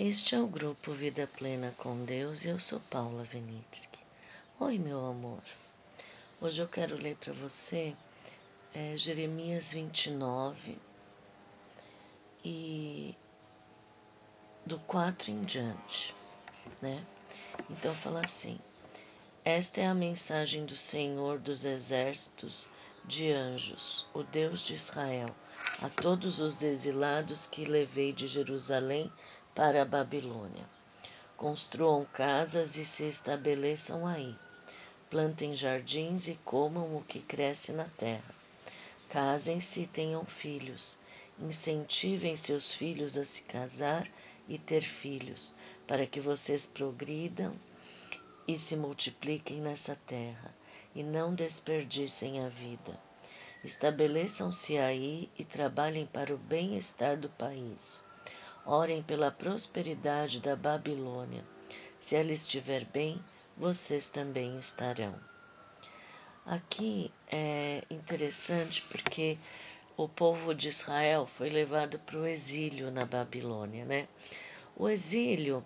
Este é o grupo Vida Plena com Deus e eu sou Paula Venitsky. Oi, meu amor. Hoje eu quero ler para você é, Jeremias 29 e do 4 em diante, né? Então fala assim: Esta é a mensagem do Senhor dos exércitos de anjos, o Deus de Israel, a todos os exilados que levei de Jerusalém para a Babilônia. Construam casas e se estabeleçam aí. Plantem jardins e comam o que cresce na terra. Casem-se e tenham filhos. Incentivem seus filhos a se casar e ter filhos, para que vocês progridam e se multipliquem nessa terra, e não desperdicem a vida. Estabeleçam-se aí e trabalhem para o bem-estar do país. Orem pela prosperidade da Babilônia. Se ela estiver bem, vocês também estarão. Aqui é interessante porque o povo de Israel foi levado para o exílio na Babilônia, né? O exílio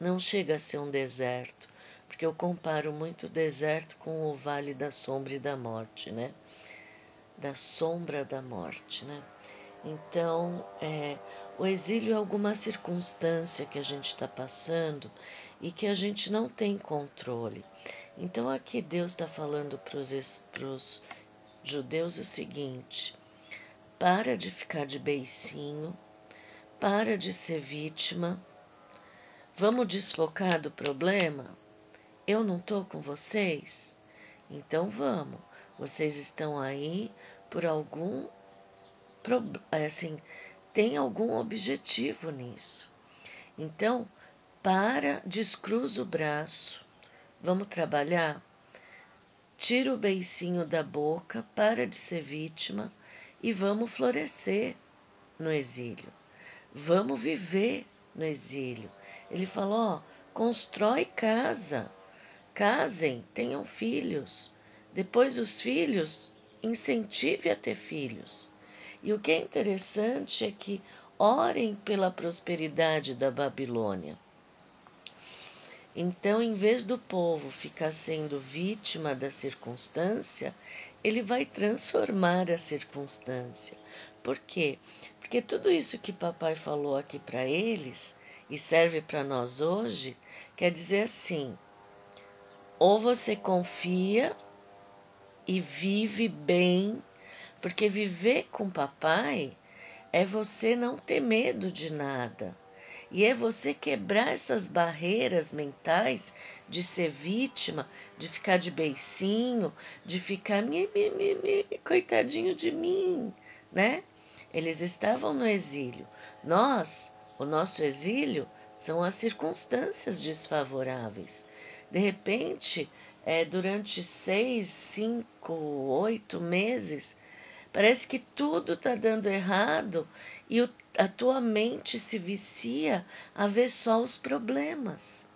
não chega a ser um deserto, porque eu comparo muito o deserto com o vale da sombra e da morte, né? Da sombra da morte, né? Então, é, o exílio é alguma circunstância que a gente está passando e que a gente não tem controle. Então, aqui Deus está falando para os judeus o seguinte: para de ficar de beicinho, para de ser vítima, vamos desfocar do problema? Eu não estou com vocês? Então vamos. Vocês estão aí por algum é assim, tem algum objetivo nisso. Então, para, descruza o braço, vamos trabalhar, tira o beicinho da boca, para de ser vítima e vamos florescer no exílio. Vamos viver no exílio. Ele falou: ó, constrói casa, casem, tenham filhos. Depois os filhos, incentive a ter filhos. E o que é interessante é que orem pela prosperidade da Babilônia. Então, em vez do povo ficar sendo vítima da circunstância, ele vai transformar a circunstância. Por quê? Porque tudo isso que papai falou aqui para eles e serve para nós hoje, quer dizer assim: ou você confia e vive bem porque viver com papai é você não ter medo de nada. E é você quebrar essas barreiras mentais de ser vítima, de ficar de beicinho, de ficar mi, mi, mi, mi, coitadinho de mim, né? Eles estavam no exílio. Nós, o nosso exílio, são as circunstâncias desfavoráveis. De repente, é, durante seis, cinco, oito meses, Parece que tudo está dando errado e o, a tua mente se vicia a ver só os problemas.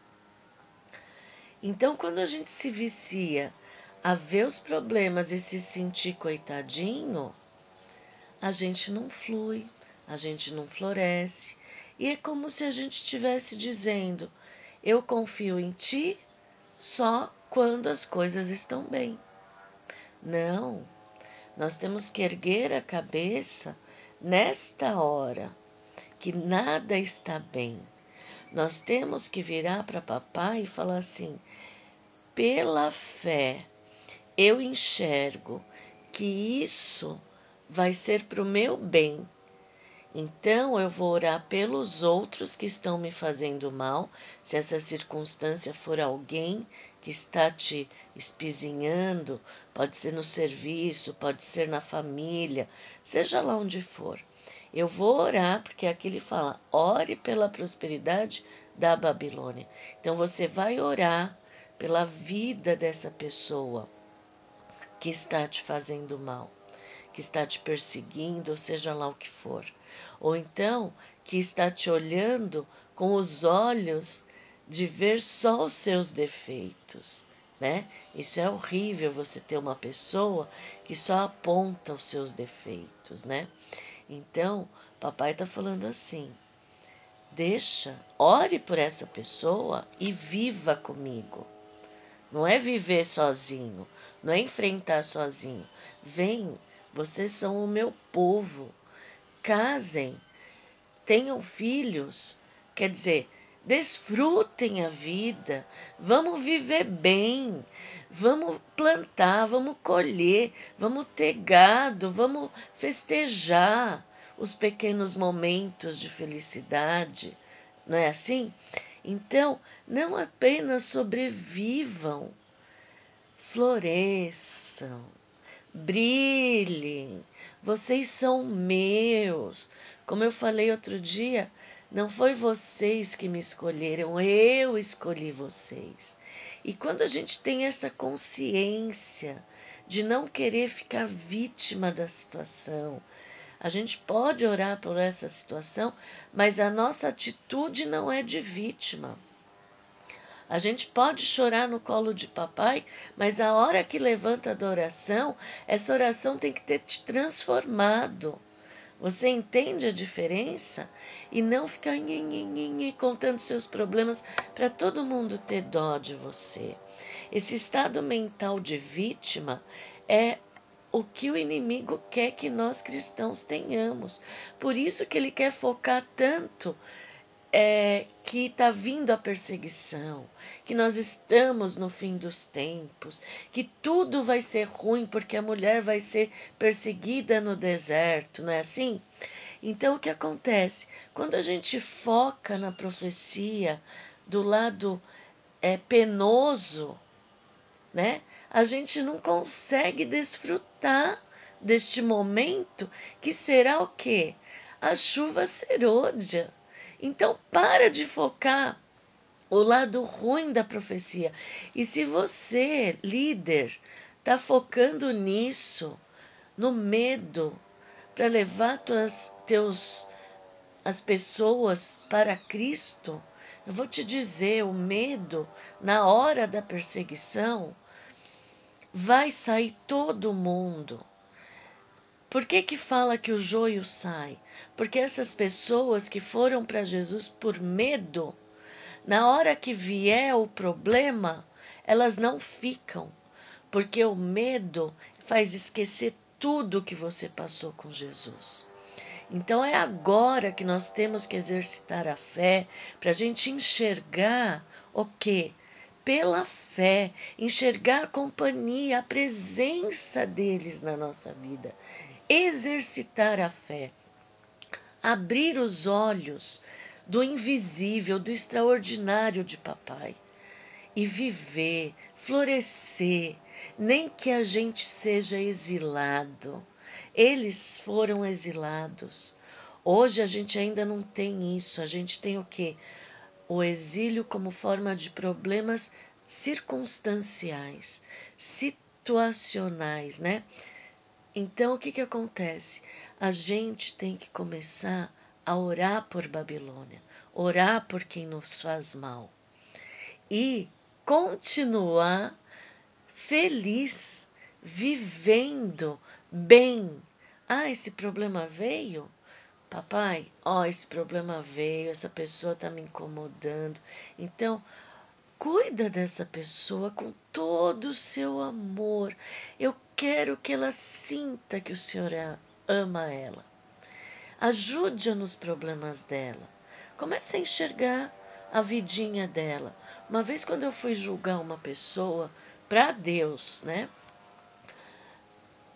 Então, quando a gente se vicia a ver os problemas e se sentir coitadinho, a gente não flui, a gente não floresce. E é como se a gente estivesse dizendo: Eu confio em ti só quando as coisas estão bem. Não, nós temos que erguer a cabeça nesta hora, que nada está bem. Nós temos que virar para papai e falar assim: pela fé, eu enxergo que isso vai ser para o meu bem. Então eu vou orar pelos outros que estão me fazendo mal, se essa circunstância for alguém que está te espizinhando, pode ser no serviço, pode ser na família, seja lá onde for. Eu vou orar, porque aqui ele fala: ore pela prosperidade da Babilônia. Então você vai orar pela vida dessa pessoa que está te fazendo mal, que está te perseguindo, ou seja lá o que for. Ou então que está te olhando com os olhos de ver só os seus defeitos, né? Isso é horrível você ter uma pessoa que só aponta os seus defeitos, né? Então, papai está falando assim: Deixa, ore por essa pessoa e viva comigo. Não é viver sozinho, não é enfrentar sozinho. Vem, vocês são o meu povo. Casem, tenham filhos. Quer dizer, desfrutem a vida. Vamos viver bem. Vamos plantar, vamos colher, vamos ter gado, vamos festejar os pequenos momentos de felicidade. Não é assim? Então, não apenas sobrevivam, floresçam, brilhem. Vocês são meus. Como eu falei outro dia, não foi vocês que me escolheram, eu escolhi vocês. E quando a gente tem essa consciência de não querer ficar vítima da situação, a gente pode orar por essa situação, mas a nossa atitude não é de vítima. A gente pode chorar no colo de papai, mas a hora que levanta a oração, essa oração tem que ter te transformado. Você entende a diferença? E não ficar contando seus problemas para todo mundo ter dó de você. Esse estado mental de vítima é o que o inimigo quer que nós cristãos tenhamos. Por isso que ele quer focar tanto é, que está vindo a perseguição, que nós estamos no fim dos tempos, que tudo vai ser ruim porque a mulher vai ser perseguida no deserto, não é assim? Então o que acontece? Quando a gente foca na profecia do lado é, penoso, né? a gente não consegue desfrutar deste momento que será o quê? A chuva serôdia. Então para de focar o lado ruim da profecia. E se você, líder, está focando nisso, no medo, para levar tuas, teus, as pessoas para Cristo, eu vou te dizer, o medo, na hora da perseguição, vai sair todo mundo. Por que, que fala que o joio sai? Porque essas pessoas que foram para Jesus por medo, na hora que vier o problema, elas não ficam, porque o medo faz esquecer tudo que você passou com Jesus. Então é agora que nós temos que exercitar a fé para a gente enxergar o que? pela fé, enxergar a companhia, a presença deles na nossa vida, exercitar a fé, abrir os olhos do invisível, do extraordinário de papai e viver, florescer, nem que a gente seja exilado. Eles foram exilados. Hoje a gente ainda não tem isso, a gente tem o quê? o exílio como forma de problemas circunstanciais, situacionais, né? Então, o que, que acontece? A gente tem que começar a orar por Babilônia, orar por quem nos faz mal e continuar feliz, vivendo bem. Ah, esse problema veio? Papai, ó, esse problema veio, essa pessoa está me incomodando. Então, cuida dessa pessoa com todo o seu amor. Eu quero que ela sinta que o Senhor ama ela. Ajude-a nos problemas dela. Comece a enxergar a vidinha dela. Uma vez quando eu fui julgar uma pessoa para Deus, né?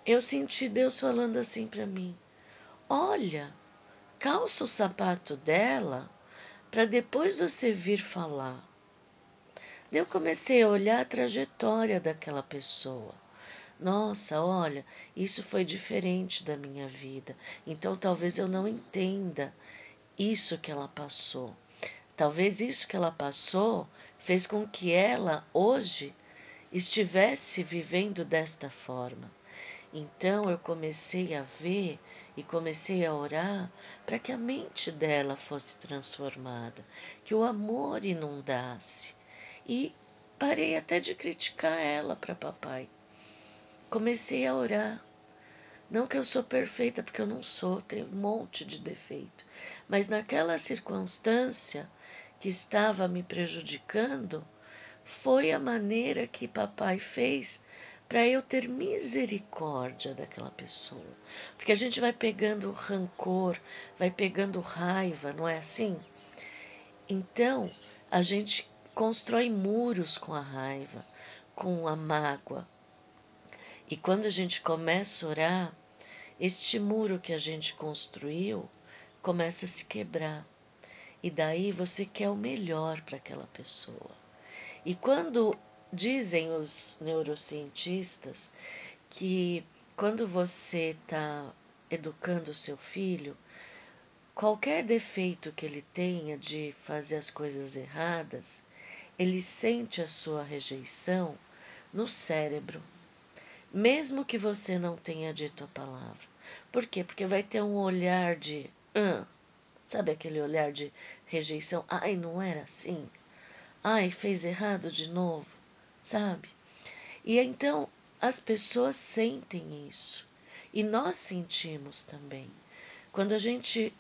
Eu senti Deus falando assim para mim: "Olha, calça o sapato dela para depois você vir falar. Eu comecei a olhar a trajetória daquela pessoa. Nossa, olha, isso foi diferente da minha vida. Então talvez eu não entenda isso que ela passou. Talvez isso que ela passou fez com que ela hoje estivesse vivendo desta forma. Então eu comecei a ver e comecei a orar para que a mente dela fosse transformada, que o amor inundasse. E parei até de criticar ela para papai. Comecei a orar. Não que eu sou perfeita, porque eu não sou, tenho um monte de defeito. Mas naquela circunstância que estava me prejudicando, foi a maneira que papai fez para eu ter misericórdia daquela pessoa. Porque a gente vai pegando rancor, vai pegando raiva, não é assim? Então, a gente constrói muros com a raiva, com a mágoa. E quando a gente começa a orar, este muro que a gente construiu começa a se quebrar. E daí você quer o melhor para aquela pessoa. E quando dizem os neurocientistas que quando você está educando o seu filho, qualquer defeito que ele tenha de fazer as coisas erradas, ele sente a sua rejeição no cérebro, mesmo que você não tenha dito a palavra. Por quê? Porque vai ter um olhar de. Ah, sabe aquele olhar de rejeição? Ai, não era assim? Ai, fez errado de novo? Sabe? E então as pessoas sentem isso. E nós sentimos também. Quando a gente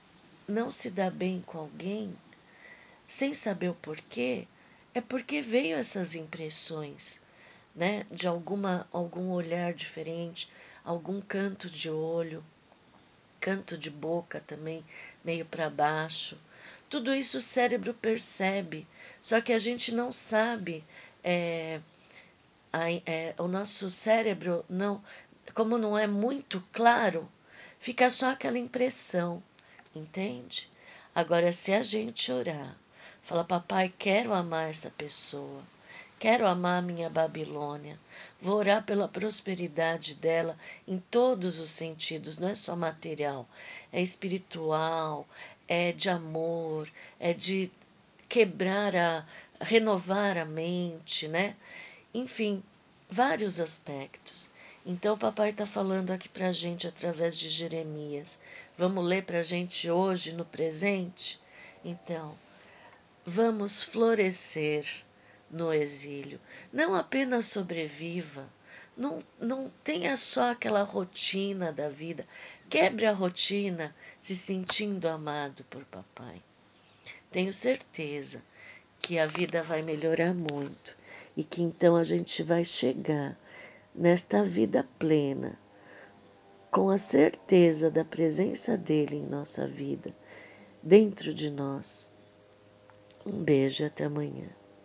não se dá bem com alguém, sem saber o porquê, é porque veio essas impressões, né? De alguma algum olhar diferente, algum canto de olho, canto de boca também, meio para baixo. Tudo isso o cérebro percebe, só que a gente não sabe. É, a, é, o nosso cérebro não, como não é muito claro, fica só aquela impressão. Entende? Agora, se a gente orar, falar, papai, quero amar essa pessoa, quero amar minha Babilônia, vou orar pela prosperidade dela em todos os sentidos, não é só material, é espiritual, é de amor, é de quebrar a, renovar a mente, né? Enfim, vários aspectos. Então, o papai está falando aqui para a gente através de Jeremias. Vamos ler para a gente hoje, no presente? Então, vamos florescer no exílio. Não apenas sobreviva, não, não tenha só aquela rotina da vida. Quebre a rotina se sentindo amado por papai. Tenho certeza que a vida vai melhorar muito e que então a gente vai chegar nesta vida plena, com a certeza da presença dele em nossa vida, dentro de nós. Um beijo até amanhã.